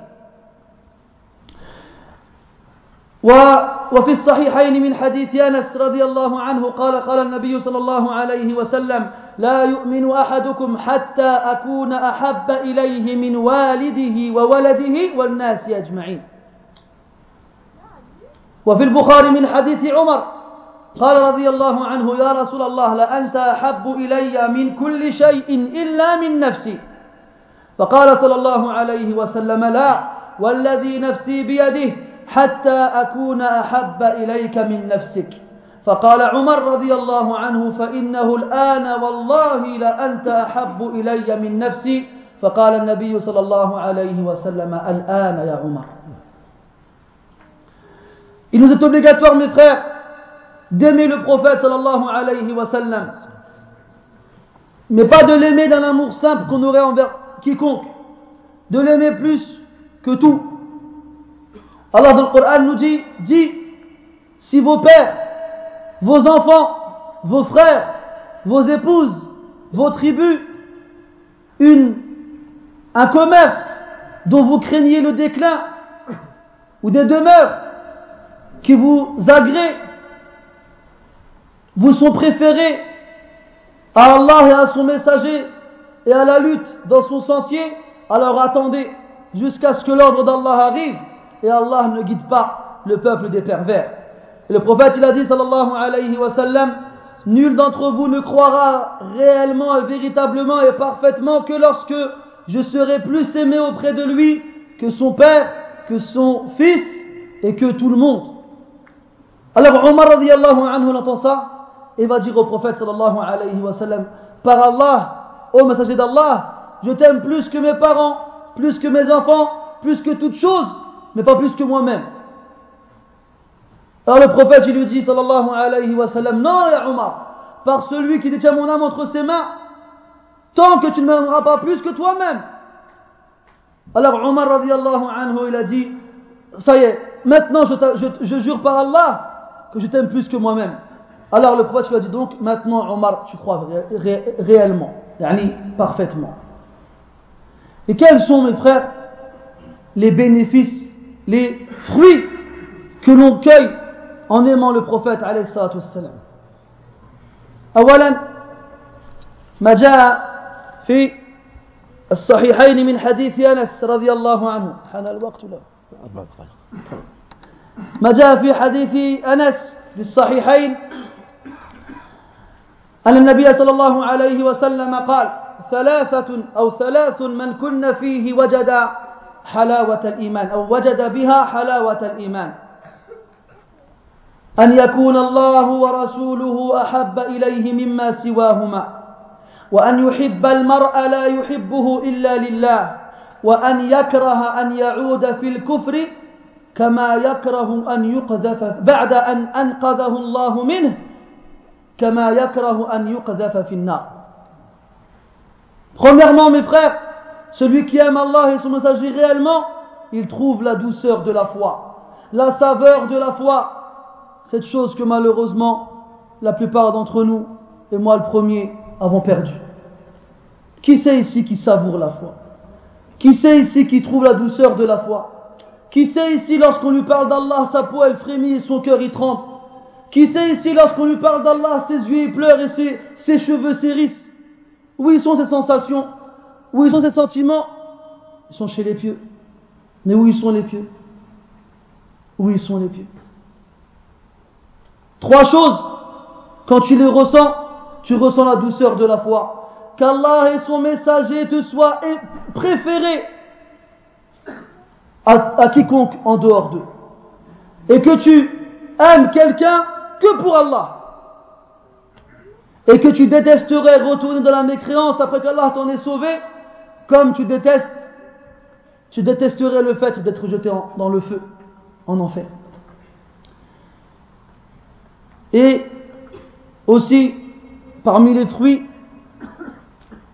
وفي الصحيحين من حديث أنس رضي الله عنه قال قال النبي صلى الله عليه وسلم لا يؤمن أحدكم حتى أكون أحب إليه من والده وولده والناس أجمعين. وفي البخاري من حديث عمر قال رضي الله عنه يا رسول الله لأنت أحب إلي من كل شيء إلا من نفسي. فقال صلى الله عليه وسلم لا والذي نفسي بيده حتى أكون أحب إليك من نفسك فقال عمر رضي الله عنه فإنه الآن والله لأنت أحب إلي من نفسي فقال النبي صلى الله عليه وسلم الآن يا عمر Il nous est obligatoire, mes frères, d'aimer le prophète sallallahu alayhi wa sallam. Mais pas de l'aimer d'un amour simple qu'on aurait envers quiconque. De l'aimer plus que tout. Allah dans le Coran nous dit, dit, si vos pères, vos enfants, vos frères, vos épouses, vos tribus, une, un commerce dont vous craignez le déclin, ou des demeures qui vous agréent, vous sont préférés à Allah et à son messager et à la lutte dans son sentier, alors attendez jusqu'à ce que l'ordre d'Allah arrive et Allah ne guide pas le peuple des pervers. Et le prophète il a dit sallallahu alayhi wa sallam Nul d'entre vous ne croira réellement et véritablement et parfaitement que lorsque je serai plus aimé auprès de lui que son père, que son fils et que tout le monde. Alors Omar radiallahu anhu entend ça et va dire au prophète sallallahu alayhi wa sallam Par Allah, ô messager d'Allah, je t'aime plus que mes parents, plus que mes enfants, plus que toute chose mais pas plus que moi-même. Alors le prophète, il lui dit, sallallahu alayhi wa sallam, non, Omar, par celui qui détient mon âme entre ses mains, tant que tu ne m'aimeras pas plus que toi-même. Alors Omar, radiallahu anhu, il a dit, ça y est, maintenant je, jure par Allah que je t'aime plus que moi-même. Alors le prophète lui a dit donc, maintenant Omar, tu crois réellement, yani, parfaitement. Et quels sont, mes frères, les bénéfices les fruits que l'on cueille en aimant le prophète عليه الصلاة والسلام أولا ما جاء في الصحيحين من حديث أنس رضي الله عنه حان الوقت له ما جاء في حديث أنس في الصحيحين أن النبي صلى الله عليه وسلم قال ثلاثة أو ثلاث من كن فيه وجد حلاوة الإيمان أو وجد بها حلاوة الإيمان. أن يكون الله ورسوله أحب إليه مما سواهما وأن يحب المرء لا يحبه إلا لله وأن يكره أن يعود في الكفر كما يكره أن يقذف بعد أن أنقذه الله منه كما يكره أن يقذف في النار. Premièrement, mes frères, celui qui aime Allah et son messager réellement, il trouve la douceur de la foi, la saveur de la foi, cette chose que malheureusement la plupart d'entre nous, et moi le premier, avons perdu. Qui c'est ici qui savoure la foi? Qui c'est ici qui trouve la douceur de la foi? Qui c'est ici lorsqu'on lui parle d'Allah, sa peau elle frémit et son cœur y trempe Qui c'est ici lorsqu'on lui parle d'Allah, ses yeux y pleurent et ses, cheveux s'hérissent Où sont ces sensations? Où y sont ces sentiments Ils sont chez les pieux. Mais où y sont les pieux? Où y sont les pieux? Trois choses. Quand tu les ressens, tu ressens la douceur de la foi qu'Allah et son messager te soient préférés à, quiconque en dehors d'eux. Et que tu aimes quelqu'un que pour Allah. Et que tu détesterais retourner dans la mécréance après qu'Allah t'en ait sauvé, comme tu détestes, tu détesterais le fait d'être jeté dans le feu, en enfer. Et aussi, parmi les fruits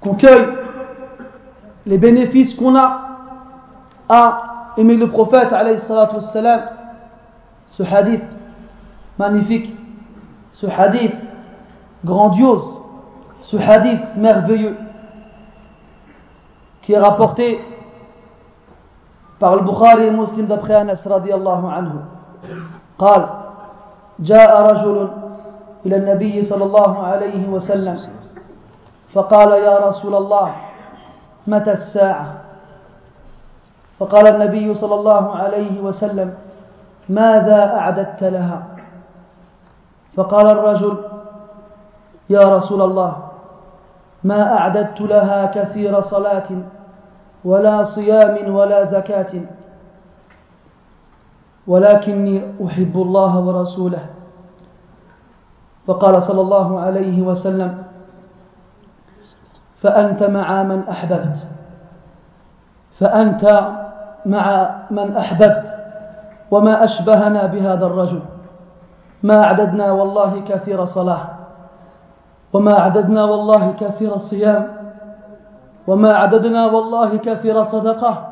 qu'on cueille les bénéfices qu'on a à aimer le prophète ce hadith magnifique ce hadith grandiose ce hadith merveilleux qui est rapporté par le Bukhari et Muslim d'après Anas radiallahu anhu. قال جاء رجل إلى النبي صلى الله عليه وسلم فقال يا رسول الله متى الساعة فقال النبي صلى الله عليه وسلم ماذا أعددت لها فقال الرجل يا رسول الله ما أعددت لها كثير صلاة ولا صيام ولا زكاة. ولكني أحب الله ورسوله. فقال صلى الله عليه وسلم فأنت مع من أحببت. فأنت مع من أحببت. وما أشبهنا بهذا الرجل. ما أعددنا والله كثير صلاة. وما أعددنا والله كثير صيام وما عددنا والله كثير صدقة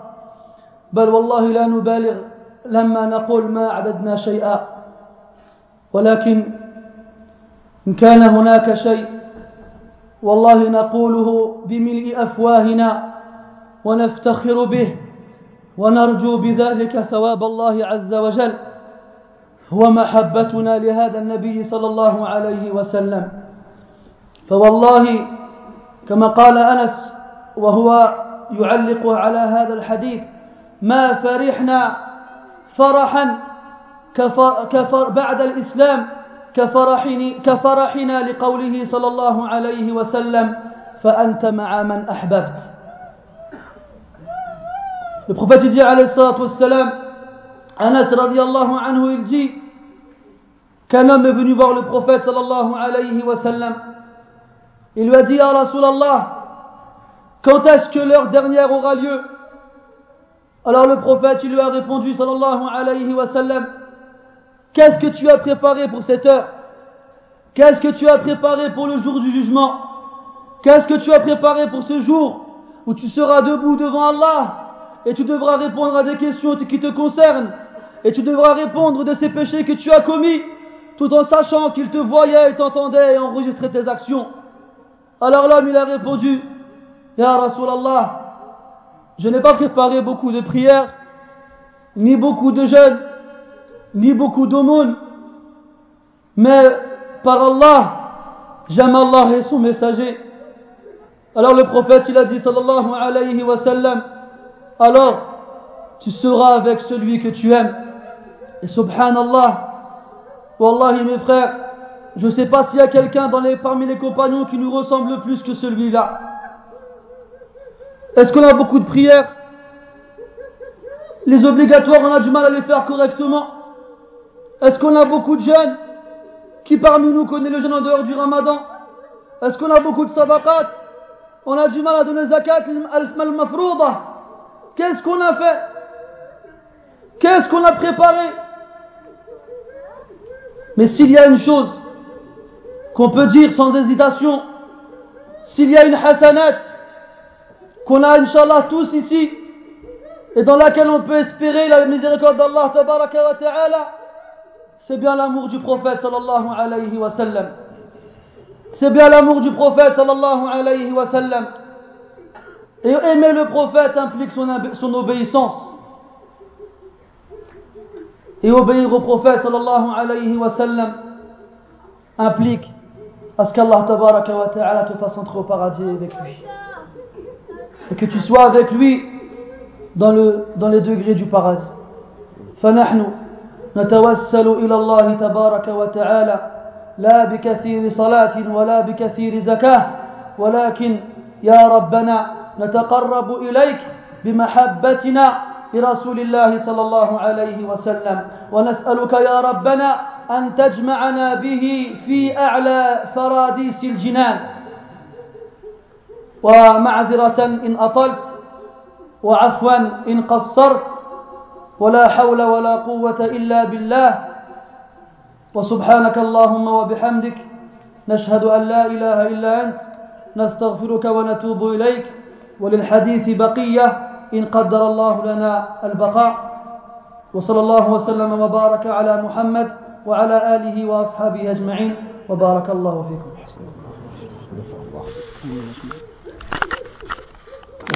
بل والله لا نبالغ لما نقول ما أعددنا شيئا. ولكن إن كان هناك شيء والله نقوله بملء أفواهنا ونفتخر به ونرجو بذلك ثواب الله عز وجل ومحبتنا لهذا النبي صلى الله عليه وسلم. فوالله كما قال أنس وهو يعلق على هذا الحديث ما فرحنا فرحا كفر كفر بعد الإسلام كفرحني كفرحنا لقوله صلى الله عليه وسلم فأنت مع من أحببت. Le عليه الصلاة والسلام, انس رضي الله عنه dit qu'un homme est venu voir le prophète sallallahu alayhi wa sallam Il lui a dit, Ah Rasulallah, quand est-ce que l'heure dernière aura lieu? Alors le prophète, il lui a répondu sallallahu alayhi wa sallam, Qu'est-ce que tu as préparé pour cette heure Qu'est-ce que tu as préparé pour le jour du jugement Qu'est-ce que tu as préparé pour ce jour où tu seras debout devant Allah et tu devras répondre à des questions qui te concernent et tu devras répondre de ces péchés que tu as commis tout en sachant qu'il te voyait et t'entendait et enregistrait tes actions. Alors l'homme il a répondu Ya Rasulallah, je n'ai pas préparé beaucoup de prières ni beaucoup de jeûnes ni beaucoup d'aumônes. Mais par Allah, j'aime Allah et son messager. Alors le prophète, il a dit, sallallahu alors tu seras avec celui que tu aimes. Et subhanallah, wallahi mes frères, je ne sais pas s'il y a quelqu'un parmi les compagnons qui nous ressemble plus que celui-là. Est-ce qu'on a beaucoup de prières? Les obligatoires, on a du mal à les faire correctement. Est-ce qu'on a beaucoup de jeunes Qui parmi nous connaît le jeûne en dehors du ramadan? Est-ce qu'on a beaucoup de sadaqat? On a du mal à donner zakat al-mafrouda. Qu'est-ce qu'on a fait? Qu'est-ce qu'on a préparé? Mais s'il y a une chose qu'on peut dire sans hésitation, s'il y a une hasanat qu'on a, inshallah, tous ici, et dans laquelle on peut espérer la miséricorde d'Allah, c'est bien l'amour du prophète sallallahu alayhi wa sallam. C'est bien l'amour du prophète sallallahu alayhi wa sallam. Et aimer le prophète implique son, son obéissance. Et obéir au prophète sallallahu alayhi wa sallam implique à ce qu'Allah ta'ala te fasse entrer au paradis avec lui. Et que tu sois avec lui dans, le, dans les degrés du paradis. فنحن نتوسل إلى الله تبارك وتعالى لا بكثير صلاة ولا بكثير زكاة ولكن يا ربنا نتقرب إليك بمحبتنا لرسول الله صلى الله عليه وسلم ونسألك يا ربنا أن تجمعنا به في أعلى فراديس الجنان. ومعذرة إن أطلت وعفوا إن قصرت ولا حول ولا قوة إلا بالله. وسبحانك اللهم وبحمدك نشهد أن لا إله إلا أنت نستغفرك ونتوب إليك. وللحديث بقية إن قدر الله لنا البقاء. وصلى الله وسلم وبارك على محمد وعلى آله وأصحابه أجمعين. وبارك الله فيكم.